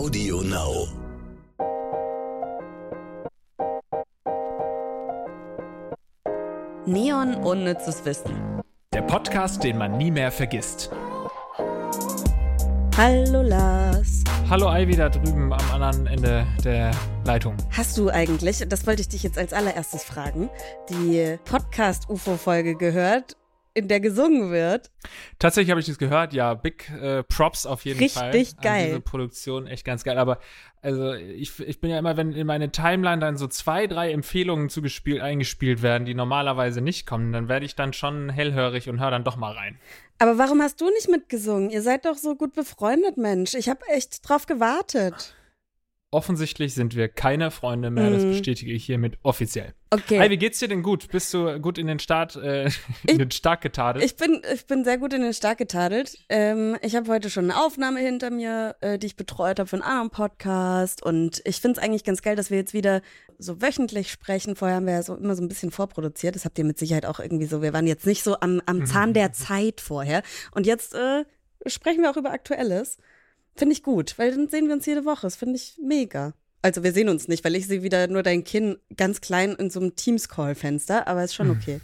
Audio Now. Neon Unnützes Wissen. Der Podcast, den man nie mehr vergisst. Hallo Lars. Hallo Ivy da drüben am anderen Ende der Leitung. Hast du eigentlich, das wollte ich dich jetzt als allererstes fragen, die Podcast-UFO-Folge gehört, in der gesungen wird? Tatsächlich habe ich das gehört, ja, Big äh, Props auf jeden Richtig Fall. Richtig geil. Diese Produktion, echt ganz geil. Aber also ich, ich bin ja immer, wenn in meine Timeline dann so zwei, drei Empfehlungen zugespielt, eingespielt werden, die normalerweise nicht kommen, dann werde ich dann schon hellhörig und höre dann doch mal rein. Aber warum hast du nicht mitgesungen? Ihr seid doch so gut befreundet, Mensch. Ich habe echt drauf gewartet. Offensichtlich sind wir keine Freunde mehr, das Mhm. bestätige ich hiermit offiziell. Okay. Hey, wie geht's dir denn gut? Bist du gut in den Start, äh, in Ich- den Start getadelt? Ich bin, ich bin sehr gut in den Stark getadelt. Ähm, ich habe heute schon eine Aufnahme hinter mir, äh, die ich betreut habe für einen anderen Podcast. Und ich finde es eigentlich ganz geil, dass wir jetzt wieder so wöchentlich sprechen. Vorher haben wir ja so immer so ein bisschen vorproduziert. Das habt ihr mit Sicherheit auch irgendwie so. Wir waren jetzt nicht so am, am Zahn der Zeit vorher. Und jetzt äh, sprechen wir auch über Aktuelles. Finde ich gut, weil dann sehen wir uns jede Woche. Das finde ich mega. Also wir sehen uns nicht, weil ich sehe wieder nur dein Kinn ganz klein in so einem Teams-Call-Fenster, aber ist schon okay.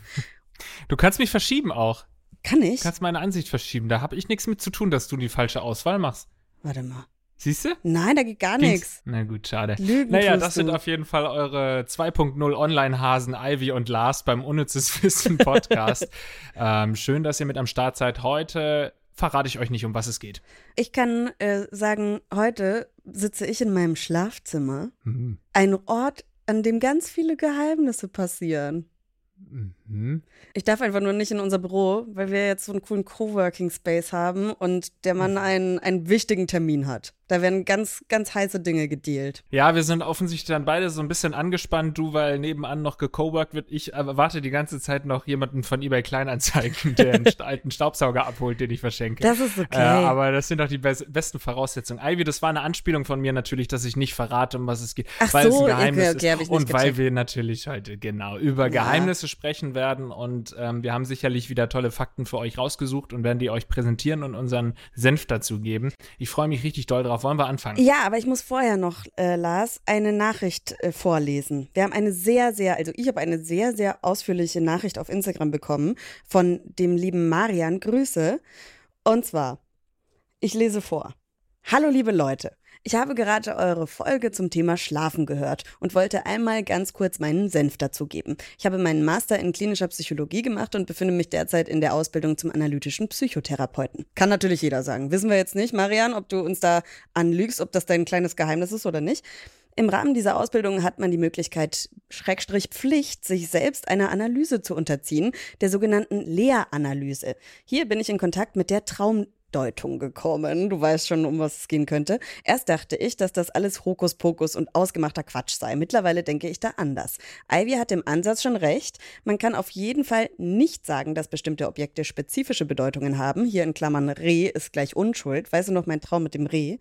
du kannst mich verschieben auch. Kann ich? Du kannst meine Ansicht verschieben. Da habe ich nichts mit zu tun, dass du die falsche Auswahl machst. Warte mal. Siehst du? Nein, da geht gar nichts. Na gut, schade. Lügen Naja, das du. sind auf jeden Fall eure 2.0 Online-Hasen Ivy und Lars beim Unnützes Wissen Podcast. ähm, schön, dass ihr mit am Start seid. Heute verrate ich euch nicht, um was es geht. Ich kann äh, sagen, heute sitze ich in meinem Schlafzimmer. Mhm. Ein Ort, an dem ganz viele Geheimnisse passieren. Mhm. Ich darf einfach nur nicht in unser Büro, weil wir jetzt so einen coolen Coworking Space haben und der Mann einen, einen wichtigen Termin hat. Da werden ganz, ganz heiße Dinge gedealt. Ja, wir sind offensichtlich dann beide so ein bisschen angespannt. Du, weil nebenan noch gecoworkt wird. Ich erwarte die ganze Zeit noch jemanden von eBay Kleinanzeigen, der einen alten Staubsauger abholt, den ich verschenke. Das ist okay. Äh, aber das sind doch die bes besten Voraussetzungen. Ivy, das war eine Anspielung von mir natürlich, dass ich nicht verrate, um was es geht, Ach weil so, es okay, ein Geheimnis okay, ich ist. Und weil wir natürlich heute genau über Ja. Geheimnisse sprechen werden und ähm, wir haben sicherlich wieder tolle Fakten für euch rausgesucht und werden die euch präsentieren und unseren Senf dazu geben. Ich freue mich richtig doll drauf. Wollen wir anfangen? Ja, aber ich muss vorher noch, äh, Lars, eine Nachricht äh, vorlesen. Wir haben eine sehr, sehr, also ich habe eine sehr, sehr ausführliche Nachricht auf Instagram bekommen von dem lieben Marian. Grüße. Und zwar, ich lese vor. Hallo liebe Leute. Ich habe gerade eure Folge zum Thema Schlafen gehört und wollte einmal ganz kurz meinen Senf dazu geben. Ich habe meinen Master in klinischer Psychologie gemacht und befinde mich derzeit in der Ausbildung zum analytischen Psychotherapeuten. Kann natürlich jeder sagen. Wissen wir jetzt nicht, Marian, ob du uns da anlügst, ob das dein kleines Geheimnis ist oder nicht. Im Rahmen dieser Ausbildung hat man die Möglichkeit, Schrägstrich Pflicht, sich selbst einer Analyse zu unterziehen, der sogenannten Lehranalyse. Hier bin ich in Kontakt mit der Traumdeutung gekommen. Du weißt schon, um was es gehen könnte. Erst dachte ich, dass das alles Hokuspokus und ausgemachter Quatsch sei. Mittlerweile denke ich da anders. Ivy hat im Ansatz schon recht. Man kann auf jeden Fall nicht sagen, dass bestimmte Objekte spezifische Bedeutungen haben. Hier in Klammern Reh ist gleich Unschuld. Weißt du noch mein Traum mit dem Reh?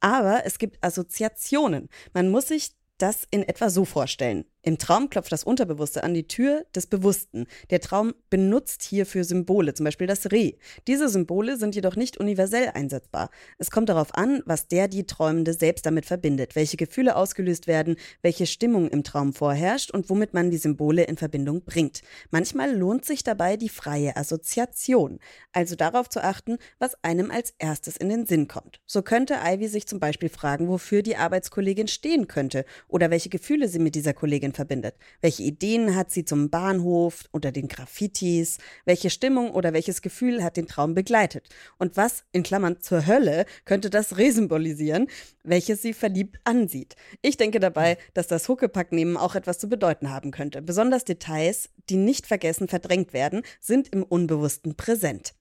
Aber es gibt Assoziationen. Man muss sich das in etwa so vorstellen. Im Traum klopft das Unterbewusste an die Tür des Bewussten. Der Traum benutzt hierfür Symbole, zum Beispiel das Reh. Diese Symbole sind jedoch nicht universell einsetzbar. Es kommt darauf an, was der die Träumende selbst damit verbindet, welche Gefühle ausgelöst werden, welche Stimmung im Traum vorherrscht und womit man die Symbole in Verbindung bringt. Manchmal lohnt sich dabei die freie Assoziation, also darauf zu achten, was einem als erstes in den Sinn kommt. So könnte Ivy sich zum Beispiel fragen, wofür die Arbeitskollegin stehen könnte oder welche Gefühle sie mit dieser Kollegin verbindet. Welche Ideen hat sie zum Bahnhof oder den Graffitis? Welche Stimmung oder welches Gefühl hat den Traum begleitet? Und was, in Klammern zur Hölle, könnte das Reh symbolisieren, welches sie verliebt ansieht? Ich denke dabei, dass das Huckepacknehmen auch etwas zu bedeuten haben könnte. Besonders Details, die nicht vergessen verdrängt werden, sind im Unbewussten präsent.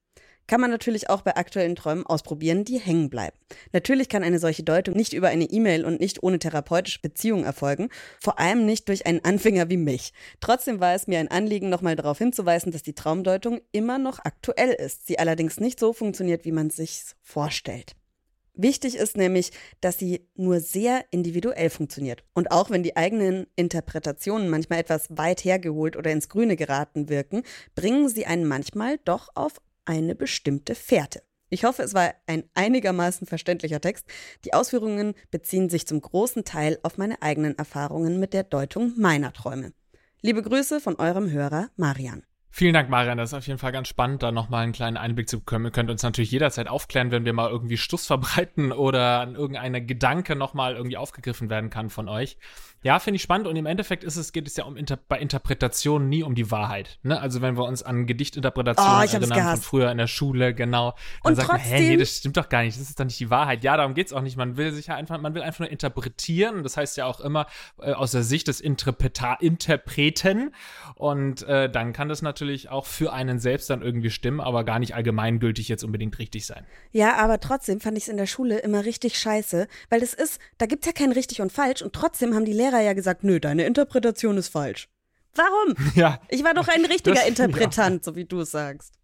Kann man natürlich auch bei aktuellen Träumen ausprobieren, die hängen bleiben. Natürlich kann eine solche Deutung nicht über eine E-Mail und nicht ohne therapeutische Beziehung erfolgen, vor allem nicht durch einen Anfänger wie mich. Trotzdem war es mir ein Anliegen, nochmal darauf hinzuweisen, dass die Traumdeutung immer noch aktuell ist, sie allerdings nicht so funktioniert, wie man sich vorstellt. Wichtig ist nämlich, dass sie nur sehr individuell funktioniert. Und auch wenn die eigenen Interpretationen manchmal etwas weit hergeholt oder ins Grüne geraten wirken, bringen sie einen manchmal doch auf eine bestimmte Fährte. Ich hoffe, es war ein einigermaßen verständlicher Text. Die Ausführungen beziehen sich zum großen Teil auf meine eigenen Erfahrungen mit der Deutung meiner Träume. Liebe Grüße von eurem Hörer Marian. Vielen Dank, Marian. Das ist auf jeden Fall ganz spannend, da nochmal einen kleinen Einblick zu bekommen. Ihr könnt uns natürlich jederzeit aufklären, wenn wir mal irgendwie Stuss verbreiten oder irgendeine Gedanke nochmal irgendwie aufgegriffen werden kann von euch. Ja, finde ich spannend und im Endeffekt ist es, geht es ja um Inter bei Interpretationen nie um die Wahrheit. Ne? Also wenn wir uns an Gedichtinterpretationen oh, erinnern von früher in der Schule, genau, dann und sagt trotzdem, man, hä, nee, das stimmt doch gar nicht, das ist doch nicht die Wahrheit. Ja, darum geht's auch nicht. Man will sich ja einfach, man will einfach nur interpretieren. Das heißt ja auch immer äh, aus der Sicht des Interpreta Interpreten. Und äh, dann kann das natürlich auch für einen selbst dann irgendwie stimmen, aber gar nicht allgemeingültig jetzt unbedingt richtig sein. Ja, aber trotzdem fand ich es in der Schule immer richtig scheiße, weil das ist, da gibt's ja kein richtig und falsch und trotzdem haben die Lehrer ja gesagt, nö, deine Interpretation ist falsch. Warum? Ja. Ich war doch ein richtiger das, Interpretant, ja. so wie du es sagst.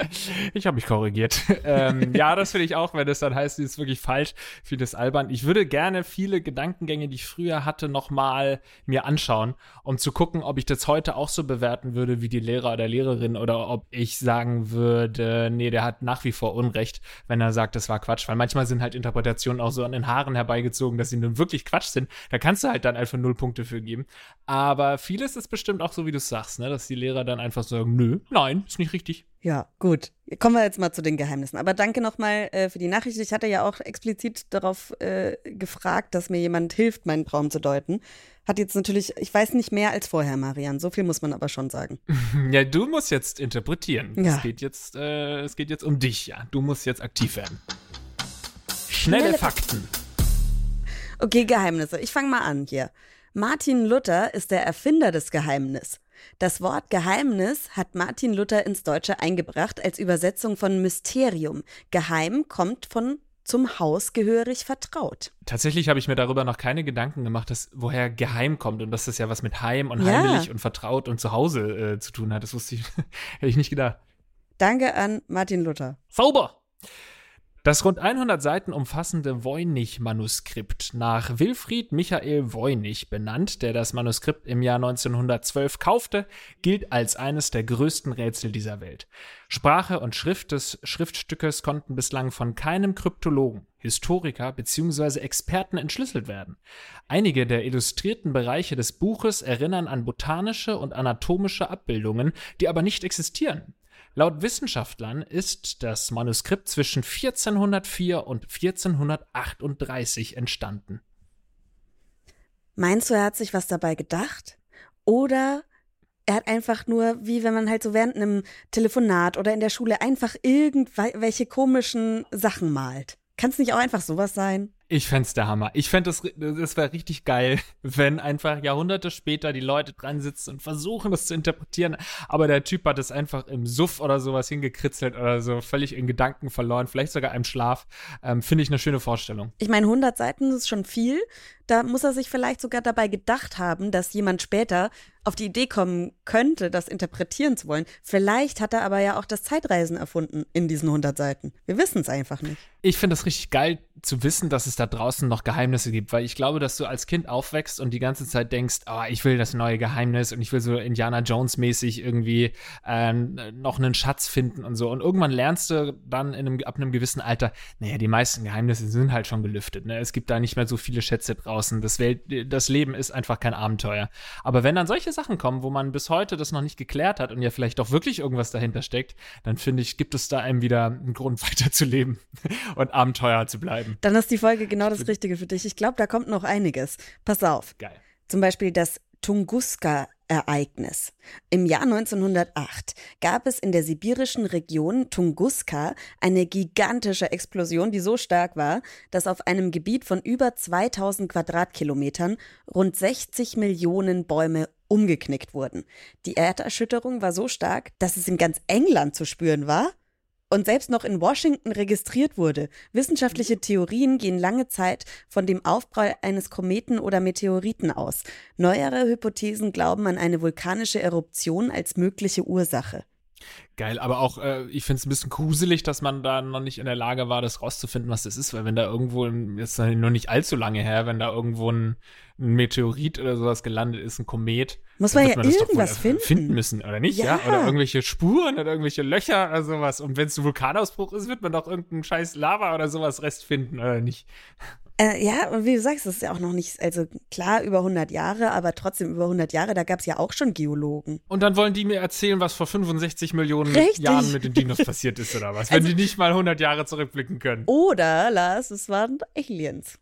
Ich habe mich korrigiert. ähm, ja, das finde ich auch, wenn es dann heißt, sie ist wirklich falsch, das albern. Ich würde gerne viele Gedankengänge, die ich früher hatte, nochmal mir anschauen, um zu gucken, ob ich das heute auch so bewerten würde wie die Lehrer oder Lehrerin oder ob ich sagen würde, nee, der hat nach wie vor Unrecht, wenn er sagt, das war Quatsch. Weil manchmal sind halt Interpretationen auch so an den Haaren herbeigezogen, dass sie nun wirklich Quatsch sind. Da kannst du halt dann einfach null Punkte für geben. Aber vieles ist bestimmt auch so, wie du sagst, ne? dass die Lehrer dann einfach sagen, nö, nein, ist nicht richtig. Ja, gut. Kommen wir jetzt mal zu den Geheimnissen. Aber danke nochmal äh, für die Nachricht. Ich hatte ja auch explizit darauf äh, gefragt, dass mir jemand hilft, meinen Traum zu deuten. Hat jetzt natürlich, ich weiß nicht mehr als vorher, Marian. So viel muss man aber schon sagen. Ja, du musst jetzt interpretieren. Ja. Es geht jetzt, äh, es geht jetzt um dich, ja. Du musst jetzt aktiv werden. Schnelle, Schnelle Fakten. Okay, Geheimnisse. Ich fange mal an hier. Martin Luther ist der Erfinder des Geheimnisses. Das Wort Geheimnis hat Martin Luther ins Deutsche eingebracht als Übersetzung von Mysterium. Geheim kommt von zum Haus gehörig vertraut. Tatsächlich habe ich mir darüber noch keine Gedanken gemacht, dass woher geheim kommt und dass das ja was mit Heim und ja. heimlich und vertraut und zu Hause äh, zu tun hat. Das wusste ich, hätte ich nicht gedacht. Danke an Martin Luther. Sauber! Das rund 100 Seiten umfassende Voynich-Manuskript, nach Wilfried Michael Voynich benannt, der das Manuskript im Jahr 1912 kaufte, gilt als eines der größten Rätsel dieser Welt. Sprache und Schrift des Schriftstückes konnten bislang von keinem Kryptologen, Historiker bzw. Experten entschlüsselt werden. Einige der illustrierten Bereiche des Buches erinnern an botanische und anatomische Abbildungen, die aber nicht existieren. Laut Wissenschaftlern ist das Manuskript zwischen 1404 und 1438 entstanden. Meinst du, er hat sich was dabei gedacht? Oder er hat einfach nur, wie wenn man halt so während einem Telefonat oder in der Schule einfach irgendwelche komischen Sachen malt? Kann es nicht auch einfach sowas sein? Ich fände der Hammer. Ich fände es, das wäre richtig geil, wenn einfach Jahrhunderte später die Leute dran sitzen und versuchen, das zu interpretieren. Aber der Typ hat es einfach im Suff oder sowas hingekritzelt oder so, völlig in Gedanken verloren, vielleicht sogar im Schlaf. Ähm, Finde ich eine schöne Vorstellung. Ich meine, 100 Seiten ist schon viel. Da muss er sich vielleicht sogar dabei gedacht haben, dass jemand später auf die Idee kommen könnte, das interpretieren zu wollen. Vielleicht hat er aber ja auch das Zeitreisen erfunden in diesen 100 Seiten. Wir wissen es einfach nicht. Ich finde es richtig geil zu wissen, dass es da draußen noch Geheimnisse gibt, weil ich glaube, dass du als Kind aufwächst und die ganze Zeit denkst, oh, ich will das neue Geheimnis und ich will so Indiana Jones mäßig irgendwie äh, noch einen Schatz finden und so. Und irgendwann lernst du dann in einem, ab einem gewissen Alter, naja, die meisten Geheimnisse sind halt schon gelüftet. Ne? Es gibt da nicht mehr so viele Schätze draußen. Das, Welt, das Leben ist einfach kein Abenteuer. Aber wenn dann solche Sachen kommen, wo man bis heute das noch nicht geklärt hat und ja vielleicht doch wirklich irgendwas dahinter steckt, dann finde ich, gibt es da einem wieder einen Grund weiterzuleben und Abenteuer zu bleiben. Dann ist die Folge genau das Richtige für dich. Ich glaube, da kommt noch einiges. Pass auf. Geil. Zum Beispiel das Tunguska Ereignis. Im Jahr 1908 gab es in der sibirischen Region Tunguska eine gigantische Explosion, die so stark war, dass auf einem Gebiet von über 2000 Quadratkilometern rund 60 Millionen Bäume umgeknickt wurden. Die Erderschütterung war so stark, dass es in ganz England zu spüren war und selbst noch in Washington registriert wurde. Wissenschaftliche Theorien gehen lange Zeit von dem Aufprall eines Kometen oder Meteoriten aus. Neuere Hypothesen glauben an eine vulkanische Eruption als mögliche Ursache. Geil, aber auch, äh, ich finde es ein bisschen gruselig, dass man da noch nicht in der Lage war, das rauszufinden, was das ist, weil wenn da irgendwo, jetzt noch nicht allzu lange her, wenn da irgendwo ein, ein Meteorit oder sowas gelandet ist, ein Komet, muss man ja man irgendwas finden. finden müssen, oder nicht? Ja. ja. Oder irgendwelche Spuren oder irgendwelche Löcher oder sowas. Und wenn es ein Vulkanausbruch ist, wird man doch irgendeinen scheiß Lava oder sowas Rest finden, oder nicht? Äh, ja, und wie du sagst, das ist ja auch noch nicht, also klar über 100 Jahre, aber trotzdem über 100 Jahre, da gab es ja auch schon Geologen. Und dann wollen die mir erzählen, was vor 65 Millionen Richtig. Jahren mit den Dinos passiert ist oder was, wenn also, die nicht mal 100 Jahre zurückblicken können. Oder, Lars, es waren Aliens.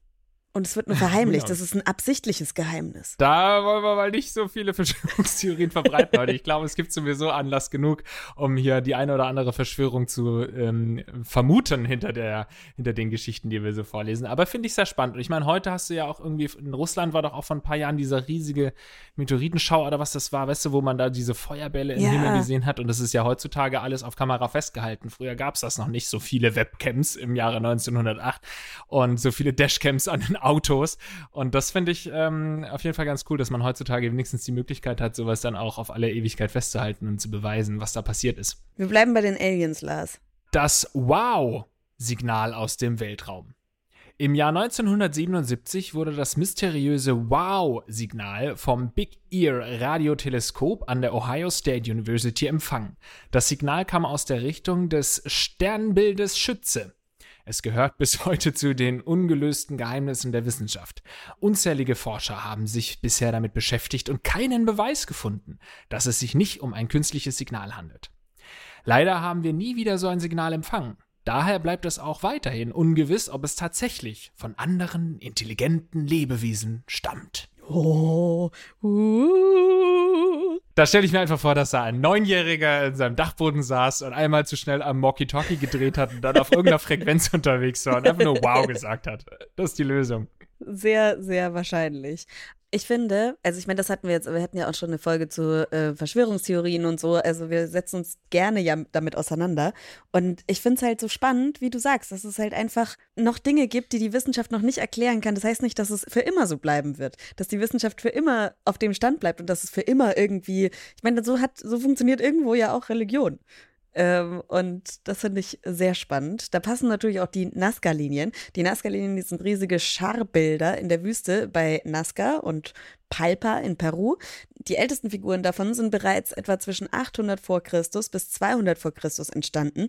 Und es wird nur verheimlicht. Das ist ein absichtliches Geheimnis. Da wollen wir mal nicht so viele Verschwörungstheorien verbreiten heute. Ich glaube, es gibt sowieso Anlass genug, um hier die eine oder andere Verschwörung zu ähm, vermuten hinter, der, hinter den Geschichten, die wir so vorlesen. Aber finde ich sehr spannend. Und ich meine, heute hast du ja auch irgendwie, in Russland war doch auch vor ein paar Jahren dieser riesige Meteoritenschau oder was das war, weißt du, wo man da diese Feuerbälle im ja. Himmel gesehen hat. Und das ist ja heutzutage alles auf Kamera festgehalten. Früher gab es das noch nicht, so viele Webcams im Jahre 1908 und so viele Dashcams an den Autos. Und das finde ich ähm, auf jeden Fall ganz cool, dass man heutzutage wenigstens die Möglichkeit hat, sowas dann auch auf alle Ewigkeit festzuhalten und zu beweisen, was da passiert ist. Wir bleiben bei den Aliens, Lars. Das Wow-Signal aus dem Weltraum. Im Jahr 1977 wurde das mysteriöse Wow-Signal vom Big Ear Radioteleskop an der Ohio State University empfangen. Das Signal kam aus der Richtung des Sternbildes Schütze. Es gehört bis heute zu den ungelösten Geheimnissen der Wissenschaft. Unzählige Forscher haben sich bisher damit beschäftigt und keinen Beweis gefunden, dass es sich nicht um ein künstliches Signal handelt. Leider haben wir nie wieder so ein Signal empfangen. Daher bleibt es auch weiterhin ungewiss, ob es tatsächlich von anderen intelligenten Lebewesen stammt. Oh, uh. Da stelle ich mir einfach vor, dass da ein Neunjähriger in seinem Dachboden saß und einmal zu schnell am Walkie-Talkie gedreht hat und dann auf irgendeiner Frequenz unterwegs war und einfach nur Wow gesagt hat. Das ist die Lösung. Sehr, sehr wahrscheinlich. Ich finde, also ich meine, das hatten wir jetzt, wir hatten ja auch schon eine Folge zu äh, Verschwörungstheorien und so. Also wir setzen uns gerne ja damit auseinander. Und ich finde es halt so spannend, wie du sagst, dass es halt einfach noch Dinge gibt, die die Wissenschaft noch nicht erklären kann. Das heißt nicht, dass es für immer so bleiben wird, dass die Wissenschaft für immer auf dem Stand bleibt und dass es für immer irgendwie, ich meine, so hat, so funktioniert irgendwo ja auch Religion. Ähm, und das finde ich sehr spannend. Da passen natürlich auch die Nazca-Linien. Die Nazca-Linien, sind riesige Scharbilder in der Wüste bei Nazca und Palpa in Peru. Die ältesten Figuren davon sind bereits etwa zwischen 800 vor Christus bis 200 vor Christus entstanden.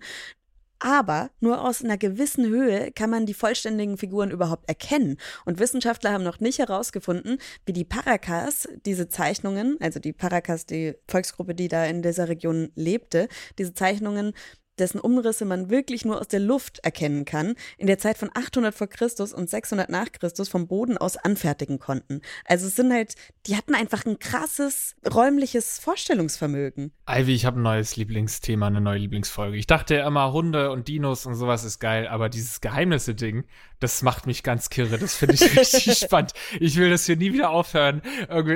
Aber nur aus einer gewissen Höhe kann man die vollständigen Figuren überhaupt erkennen. Und Wissenschaftler haben noch nicht herausgefunden, wie die Paracas diese Zeichnungen, also die Paracas, die Volksgruppe, die da in dieser Region lebte, diese Zeichnungen dessen Umrisse man wirklich nur aus der Luft erkennen kann, in der Zeit von 800 vor Christus und 600 nach Christus vom Boden aus anfertigen konnten. Also es sind halt, die hatten einfach ein krasses räumliches Vorstellungsvermögen. Ivy, ich habe ein neues Lieblingsthema, eine neue Lieblingsfolge. Ich dachte ja immer, Hunde und Dinos und sowas ist geil, aber dieses Geheimnisse-Ding, das macht mich ganz kirre. Das finde ich richtig spannend. Ich will das hier nie wieder aufhören,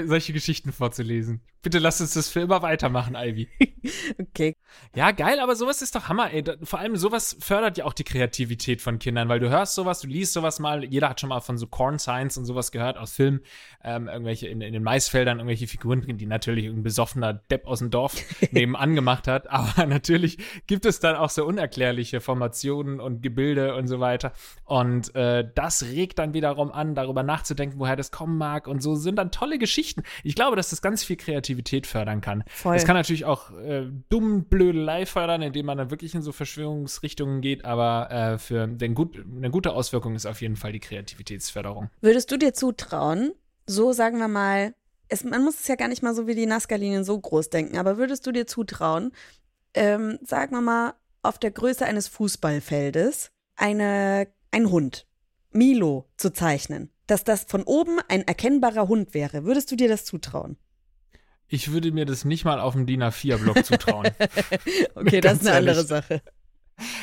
solche Geschichten vorzulesen. Bitte lass uns das für immer weitermachen, Ivy. okay. Ja, geil, aber sowas ist doch Hammer, ey. Vor allem sowas fördert ja auch die Kreativität von Kindern, weil du hörst sowas, du liest sowas mal. Jeder hat schon mal von so Corn Science und sowas gehört aus Filmen. Ähm, irgendwelche in, in, den Maisfeldern, irgendwelche Figuren die natürlich ein besoffener Depp aus dem Dorf nebenan gemacht hat. Aber natürlich gibt es dann auch so unerklärliche Formationen und Gebilde und so weiter. Und äh, das regt dann wiederum an, darüber nachzudenken, woher das kommen mag. Und so sind dann tolle Geschichten. Ich glaube, dass das ganz viel Kreativität Kreativität fördern kann. Voll. Das kann natürlich auch äh, dumm Blödelei fördern, indem man dann wirklich in so Verschwörungsrichtungen geht, aber äh, für den gut, eine gute Auswirkung ist auf jeden Fall die Kreativitätsförderung. Würdest du dir zutrauen, so sagen wir mal, es, man muss es ja gar nicht mal so wie die Nazca-Linien so groß denken, aber würdest du dir zutrauen, ähm, sagen wir mal, auf der Größe eines Fußballfeldes eine, ein Hund, Milo, zu zeichnen? Dass das von oben ein erkennbarer Hund wäre. Würdest du dir das zutrauen? Ich würde mir das nicht mal auf dem DIN A4-Block zutrauen. okay, das ist eine ehrlich. andere Sache.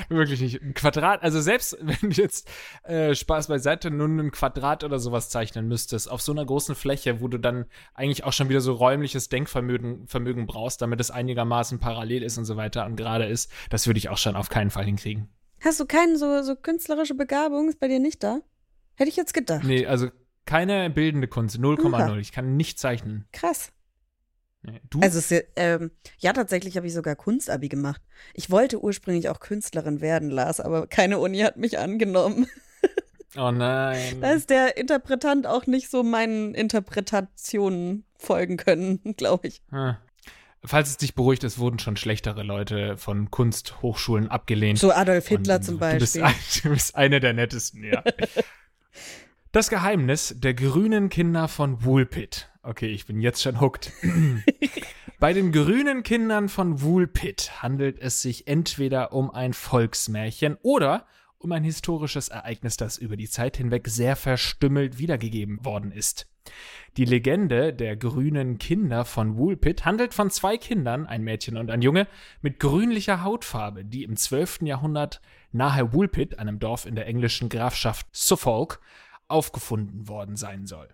Wirklich nicht. Ein Quadrat, also selbst wenn du jetzt äh, Spaß beiseite nur ein Quadrat oder sowas zeichnen müsstest, auf so einer großen Fläche, wo du dann eigentlich auch schon wieder so räumliches Denkvermögen Vermögen brauchst, damit es einigermaßen parallel ist und so weiter und gerade ist, das würde ich auch schon auf keinen Fall hinkriegen. Hast du keine so, so künstlerische Begabung? Ist bei dir nicht da? Hätte ich jetzt gedacht. Nee, also keine bildende Kunst, 0,0. Ich kann nicht zeichnen. Krass. Nee. Du? Also, es, ist ja, ähm, ja, tatsächlich habe ich sogar Kunstabi gemacht. Ich wollte ursprünglich auch Künstlerin werden, Lars, aber keine Uni hat mich angenommen. oh nein. Da ist der Interpretant auch nicht so meinen Interpretationen folgen können, glaube ich. Hm. Falls es dich beruhigt, es wurden schon schlechtere Leute von Kunsthochschulen abgelehnt. So Adolf Hitler Und zum Du Beispiel. bist, ein, du bist eine der nettesten, ja. Das Geheimnis der grünen Kinder von Woolpit. Okay, ich bin jetzt schon hooked. Bei den grünen Kindern von Woolpit handelt es sich entweder um ein Volksmärchen oder um ein historisches Ereignis, das über die Zeit hinweg sehr verstümmelt wiedergegeben worden ist. Die Legende der grünen Kinder von Woolpit handelt von zwei Kindern, ein Mädchen und ein Junge, mit grünlicher Hautfarbe, die im 12. Jahrhundert nahe Woolpit, einem Dorf in der englischen Grafschaft Suffolk, aufgefunden worden sein soll.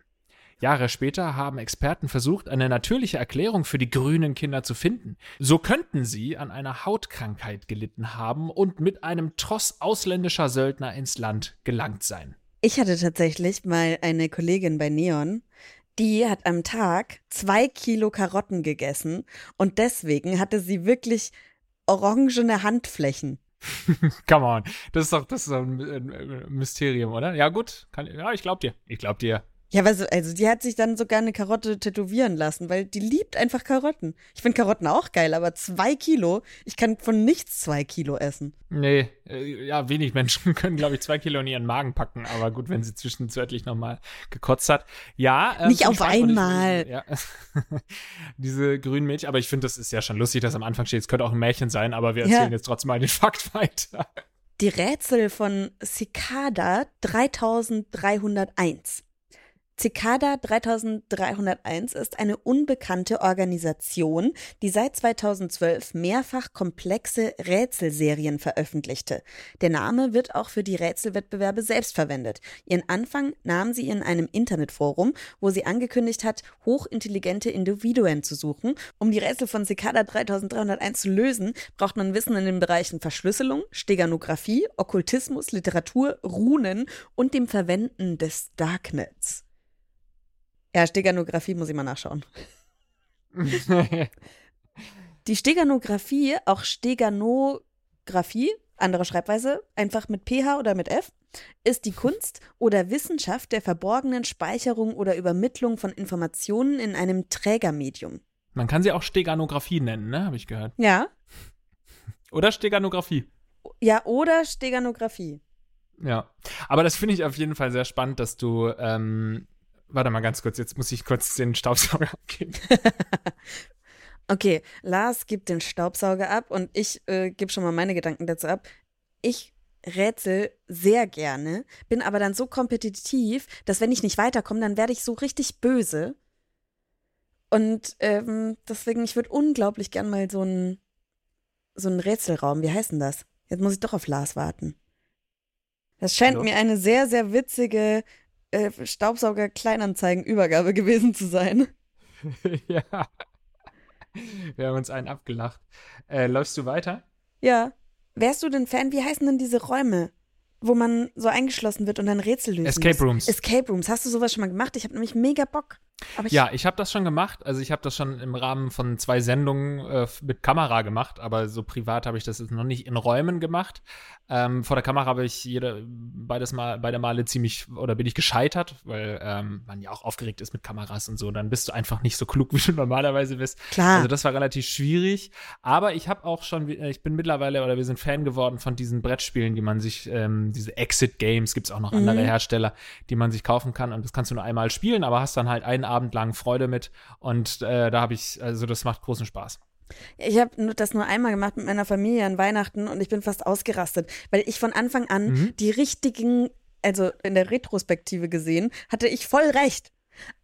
Jahre später haben Experten versucht, eine natürliche Erklärung für die grünen Kinder zu finden. So könnten sie an einer Hautkrankheit gelitten haben und mit einem Tross ausländischer Söldner ins Land gelangt sein. Ich hatte tatsächlich mal eine Kollegin bei Neon, die hat am Tag zwei Kilo Karotten gegessen und deswegen hatte sie wirklich orangene Handflächen. Come on. Das ist doch, das ist doch ein, Mysterium, oder? Ja, gut. Kann, ja, ich glaub dir. Ich glaub dir. Ja, aber so, also die hat sich dann sogar eine Karotte tätowieren lassen, weil die liebt einfach Karotten. Ich finde Karotten auch geil, aber zwei Kilo, ich kann von nichts zwei Kilo essen. Nee, äh, ja, wenig Menschen können, glaube ich, zwei Kilo in ihren Magen packen. Aber gut, wenn sie zwischenzeitlich nochmal gekotzt hat. Ja. Ähm, Nicht auf ich einmal. Ja. Diese grünen Mädchen. Aber ich finde, das ist ja schon lustig, dass am Anfang steht, es könnte auch ein Märchen sein, aber wir erzählen Ja. jetzt trotzdem mal den Fakt weiter. Die Rätsel von Cicada 3301. Cicada 3301 ist eine unbekannte Organisation, die seit 2012 mehrfach komplexe Rätselserien veröffentlichte. Der Name wird auch für die Rätselwettbewerbe selbst verwendet. Ihren Anfang nahm sie in einem Internetforum, wo sie angekündigt hat, hochintelligente Individuen zu suchen. Um die Rätsel von Cicada 3301 zu lösen, braucht man Wissen in den Bereichen Verschlüsselung, Steganographie, Okkultismus, Literatur, Runen und dem Verwenden des Darknets. Ja, Steganographie muss ich mal nachschauen. Die Steganographie, auch Steganographie, andere Schreibweise, einfach mit PH oder mit F, ist die Kunst oder Wissenschaft der verborgenen Speicherung oder Übermittlung von Informationen in einem Trägermedium. Man kann sie auch Steganographie nennen, ne? Habe ich gehört. Ja, Oder Steganographie. ja, oder Steganographie. Ja. Aber das finde ich auf jeden Fall sehr spannend, dass du, ähm, warte mal ganz kurz, jetzt muss ich kurz den Staubsauger abgeben. Okay, Lars gibt den Staubsauger ab und ich äh, gebe schon mal meine Gedanken dazu ab. Ich rätsel sehr gerne, bin aber dann so kompetitiv, dass wenn ich nicht weiterkomme, dann werde ich so richtig böse. Und ähm, deswegen, ich würde unglaublich gern mal so einen so einen Rätselraum, wie heißt denn das? Jetzt muss ich doch auf Lars warten. Das scheint Hallo? mir eine sehr, sehr witzige äh, Staubsauger-Kleinanzeigen-Übergabe gewesen zu sein. ja. Wir haben uns einen abgelacht. Äh, läufst du weiter? Ja. Wärst du denn Fan? Wie heißen denn diese Räume, wo man so eingeschlossen wird und dann Rätsel lösen Escape muss? Rooms. Escape Rooms. Hast du sowas schon mal gemacht? Ich habe nämlich mega Bock. Ich, Ja, ich habe das schon gemacht. Also ich habe das schon im Rahmen von zwei Sendungen äh, mit Kamera gemacht, aber so privat habe ich das jetzt noch nicht in Räumen gemacht. Ähm, vor der Kamera habe ich jede, beides Mal, beide Male ziemlich oder bin ich gescheitert, weil ähm, man ja auch aufgeregt ist mit Kameras und so. Dann bist du einfach nicht so klug, wie du normalerweise bist. Klar. Also das war relativ schwierig. Aber ich habe auch schon, äh, ich bin mittlerweile oder wir sind Fan geworden von diesen Brettspielen, die man sich, ähm, diese Exit Games, gibt es auch noch Mhm. andere Hersteller, die man sich kaufen kann. Und das kannst du nur einmal spielen, aber hast dann halt einen Abend lang Freude mit. Und äh, da habe ich, also das macht großen Spaß. ich habe das nur einmal gemacht mit meiner Familie an Weihnachten und ich bin fast ausgerastet, weil ich von Anfang an Mhm. die richtigen, also in der Retrospektive gesehen, hatte ich voll recht.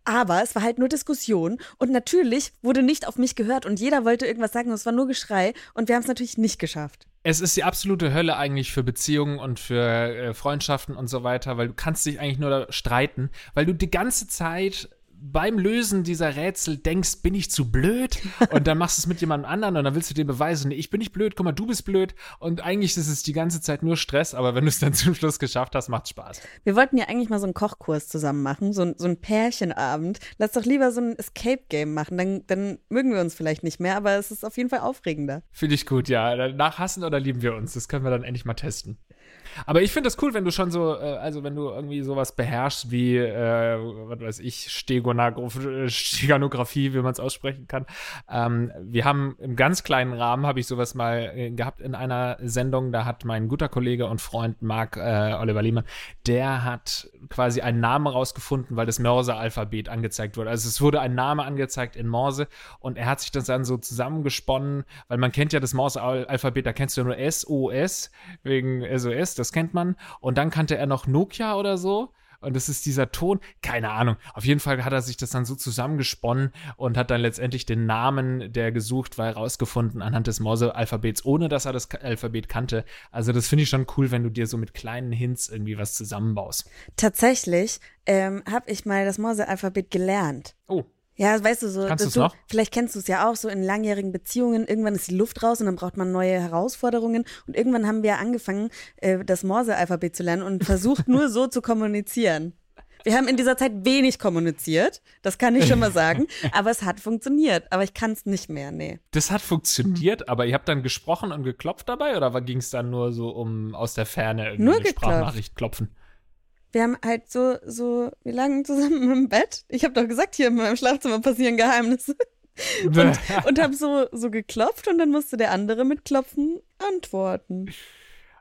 Aber es war halt nur Diskussion und natürlich wurde nicht auf mich gehört und jeder wollte irgendwas sagen und es war nur Geschrei und wir haben es natürlich nicht geschafft. Es ist die absolute Hölle eigentlich für Beziehungen und für äh, Freundschaften und so weiter, weil du kannst dich eigentlich nur da streiten, weil du die ganze Zeit beim Lösen dieser Rätsel denkst, bin ich zu blöd? Und dann machst du es mit jemandem anderen und dann willst du dir beweisen, nee, ich bin nicht blöd, guck mal, du bist blöd. Und eigentlich ist es die ganze Zeit nur Stress, aber wenn du es dann zum Schluss geschafft hast, macht's Spaß. Wir wollten ja eigentlich mal so einen Kochkurs zusammen machen, so, ein, so ein Pärchenabend. Lass doch lieber so ein Escape-Game machen, dann, dann mögen wir uns vielleicht nicht mehr, aber es ist auf jeden Fall aufregender. Finde ich gut, ja. Danach hassen oder lieben wir uns. Das können wir dann endlich mal testen. Aber ich finde das cool, wenn du schon so, äh, also wenn du irgendwie sowas beherrschst wie, äh, was weiß ich, Steganographie, wie man es aussprechen kann. Ähm, wir haben im ganz kleinen Rahmen, habe ich sowas mal äh, gehabt in einer Sendung, da hat mein guter Kollege und Freund Marc äh, Oliver Liemann, der hat quasi einen Namen rausgefunden, weil das Morse-Alphabet angezeigt wurde. Also es wurde ein Name angezeigt in Morse und er hat sich das dann so zusammengesponnen, weil man kennt ja das Morse-Alphabet, da kennst du ja nur S, O, S, wegen SOS, das kennt man. Und dann kannte er noch Nokia oder so. Und das ist dieser Ton, keine Ahnung. Auf jeden Fall hat er sich das dann so zusammengesponnen und hat dann letztendlich den Namen, der gesucht war, rausgefunden anhand des Morse-Alphabets, ohne dass er das Alphabet kannte. Also das finde ich schon cool, wenn du dir so mit kleinen Hints irgendwie was zusammenbaust. Tatsächlich ähm, habe ich mal das Morse-Alphabet gelernt. Oh. Ja, weißt du, so, Kannst du, noch? vielleicht kennst du es ja auch, so in langjährigen Beziehungen, irgendwann ist die Luft raus und dann braucht man neue Herausforderungen. Und irgendwann haben wir angefangen, äh, das Morse-Alphabet zu lernen und versucht nur so zu kommunizieren. Wir haben in dieser Zeit wenig kommuniziert, das kann ich schon mal sagen, aber es hat funktioniert. Aber ich kann es nicht mehr, nee. Das hat funktioniert, aber ihr habt dann gesprochen und geklopft dabei oder ging es dann nur so um aus der Ferne irgendwie Nur eine geklopft. Sprachnachricht klopfen? Wir haben halt so, so, wir lagen zusammen im Bett. Ich habe doch gesagt, hier in meinem Schlafzimmer passieren Geheimnisse. Und, und habe so, so geklopft und dann musste der andere mit Klopfen antworten.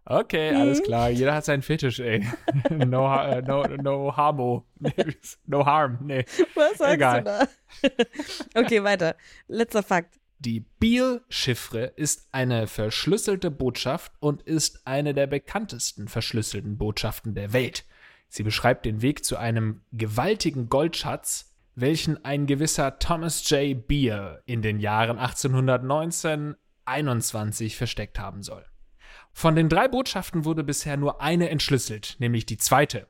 Okay, Mhm. alles klar. Jeder hat seinen Fetisch, ey. No, äh, no, no harmo. No harm. Nee. Was sagst Egal. du da? okay, weiter. Letzter Fakt. Die Beale-Chiffre ist eine verschlüsselte Botschaft und ist eine der bekanntesten verschlüsselten Botschaften der Welt. Sie beschreibt den Weg zu einem gewaltigen Goldschatz, welchen ein gewisser Thomas J. Beale in den Jahren 1819 21 versteckt haben soll. Von den drei Botschaften wurde bisher nur eine entschlüsselt, nämlich die zweite.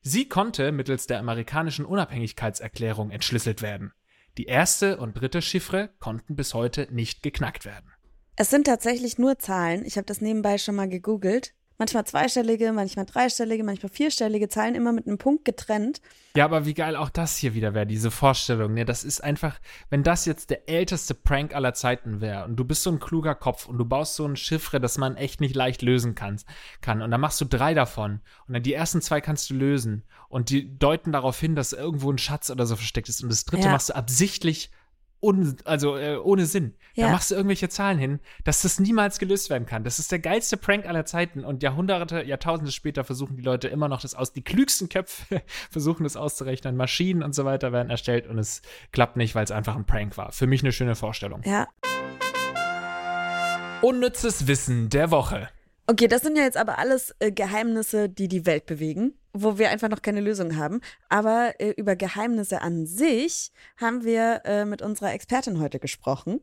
Sie konnte mittels der amerikanischen Unabhängigkeitserklärung entschlüsselt werden. Die erste und dritte Chiffre konnten bis heute nicht geknackt werden. Es sind tatsächlich nur Zahlen. Ich habe das nebenbei schon mal gegoogelt. Manchmal zweistellige, manchmal dreistellige, manchmal vierstellige Zahlen, immer mit einem Punkt getrennt. Ja, aber wie geil auch das hier wieder wäre, diese Vorstellung. Ne? Das ist einfach, wenn das jetzt der älteste Prank aller Zeiten wäre und du bist so ein kluger Kopf und du baust so ein Chiffre, das man echt nicht leicht lösen kann, kann und dann machst du drei davon und dann die ersten zwei kannst du lösen und die deuten darauf hin, dass irgendwo ein Schatz oder so versteckt ist und das dritte Ja. machst du absichtlich un, also äh, ohne Sinn. Ja. Da machst du irgendwelche Zahlen hin, dass das niemals gelöst werden kann. Das ist der geilste Prank aller Zeiten und Jahrhunderte, Jahrtausende später versuchen die Leute immer noch das aus. Die klügsten Köpfe versuchen das auszurechnen. Maschinen und so weiter werden erstellt und es klappt nicht, weil es einfach ein Prank war. Für mich eine schöne Vorstellung. Ja. Unnützes Wissen der Woche. Okay, das sind ja jetzt aber alles äh, Geheimnisse, die die Welt bewegen, wo wir einfach noch keine Lösung haben. Aber äh, über Geheimnisse an sich haben wir äh, mit unserer Expertin heute gesprochen.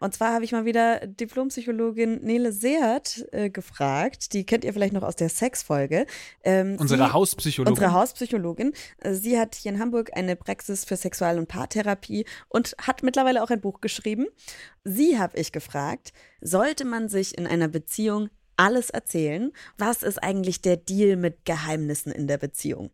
Und zwar habe ich mal wieder Diplompsychologin Nele Seert äh, gefragt. Die kennt ihr vielleicht noch aus der Sexfolge. Ähm, Unsere sie- Hauspsychologin. Unsere Hauspsychologin. Äh, Sie hat hier in Hamburg eine Praxis für Sexual- und Paartherapie und hat mittlerweile auch ein Buch geschrieben. Sie habe ich gefragt, sollte man sich in einer Beziehung alles erzählen? Was ist eigentlich der Deal mit Geheimnissen in der Beziehung?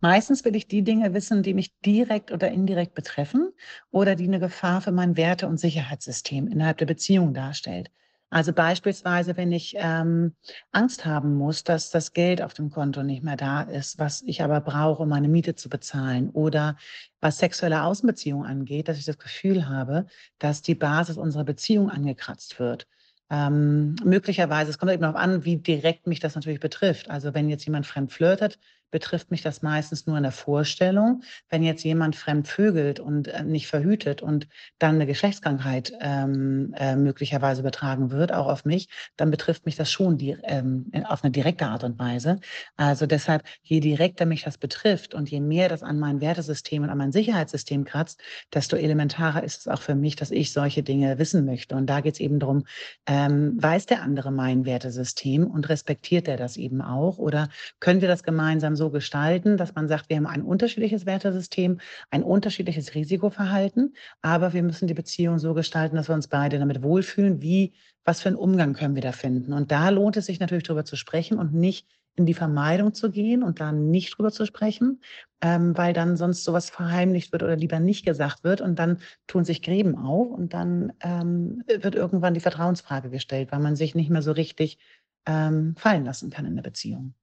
Meistens will ich die Dinge wissen, die mich direkt oder indirekt betreffen oder die eine Gefahr für mein Werte- und Sicherheitssystem innerhalb der Beziehung darstellt. Also beispielsweise, wenn ich ähm, Angst haben muss, dass das Geld auf dem Konto nicht mehr da ist, was ich aber brauche, um meine Miete zu bezahlen. Oder was sexuelle Außenbeziehungen angeht, dass ich das Gefühl habe, dass die Basis unserer Beziehung angekratzt wird. Ähm, möglicherweise, es kommt eben darauf an, wie direkt mich das natürlich betrifft. Also wenn jetzt jemand fremd flirtet, betrifft mich das meistens nur in der Vorstellung. Wenn jetzt jemand fremd vögelt und äh, nicht verhütet und dann eine Geschlechtskrankheit ähm, äh, möglicherweise übertragen wird, auch auf mich, dann betrifft mich das schon die, ähm, auf eine direkte Art und Weise. Also deshalb, je direkter mich das betrifft und je mehr das an mein Wertesystem und an mein Sicherheitssystem kratzt, desto elementarer ist es auch für mich, dass ich solche Dinge wissen möchte. Und da geht es eben darum, ähm, weiß der andere mein Wertesystem und respektiert er das eben auch? Oder können wir das gemeinsam so gestalten, dass man sagt, wir haben ein unterschiedliches Wertesystem, ein unterschiedliches Risikoverhalten, aber wir müssen die Beziehung so gestalten, dass wir uns beide damit wohlfühlen, wie, was für einen Umgang können wir da finden. Und da lohnt es sich natürlich darüber zu sprechen und nicht in die Vermeidung zu gehen und da nicht drüber zu sprechen, ähm, weil dann sonst sowas verheimlicht wird oder lieber nicht gesagt wird und dann tun sich Gräben auf und dann ähm, wird irgendwann die Vertrauensfrage gestellt, weil man sich nicht mehr so richtig ähm, fallen lassen kann in der Beziehung.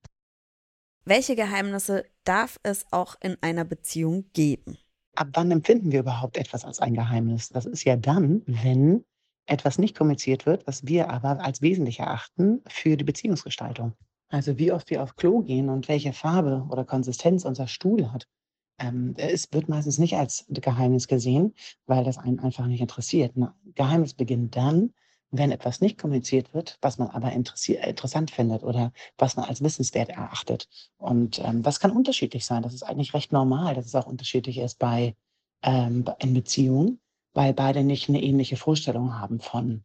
Welche Geheimnisse darf es auch in einer Beziehung geben? Ab wann empfinden wir überhaupt etwas als ein Geheimnis? Das ist ja dann, wenn etwas nicht kommuniziert wird, was wir aber als wesentlich erachten für die Beziehungsgestaltung. Also wie oft wir auf Klo gehen und welche Farbe oder Konsistenz unser Stuhl hat. Ähm, es wird meistens nicht als Geheimnis gesehen, weil das einen einfach nicht interessiert. Ein Geheimnis beginnt dann, wenn etwas nicht kommuniziert wird, was man aber interessant findet oder was man als wissenswert erachtet. Und ähm, das kann unterschiedlich sein. Das ist eigentlich recht normal, dass es auch unterschiedlich ist bei ähm, in Beziehungen, weil beide nicht eine ähnliche Vorstellung haben von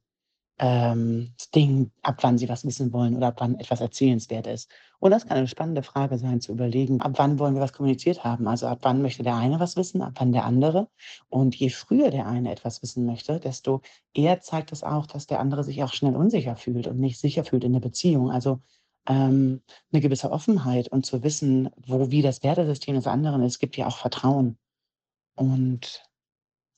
ähm, Ding, ab wann sie was wissen wollen oder ab wann etwas erzählenswert ist. Und das kann eine spannende Frage sein, zu überlegen, ab wann wollen wir was kommuniziert haben. Also ab wann möchte der eine was wissen, ab wann der andere. Und je früher der eine etwas wissen möchte, desto eher zeigt es auch, dass der andere sich auch schnell unsicher fühlt und nicht sicher fühlt in der Beziehung. Also ähm, eine gewisse Offenheit und zu wissen, wo wie das Wertesystem des anderen ist, gibt ja auch Vertrauen. Und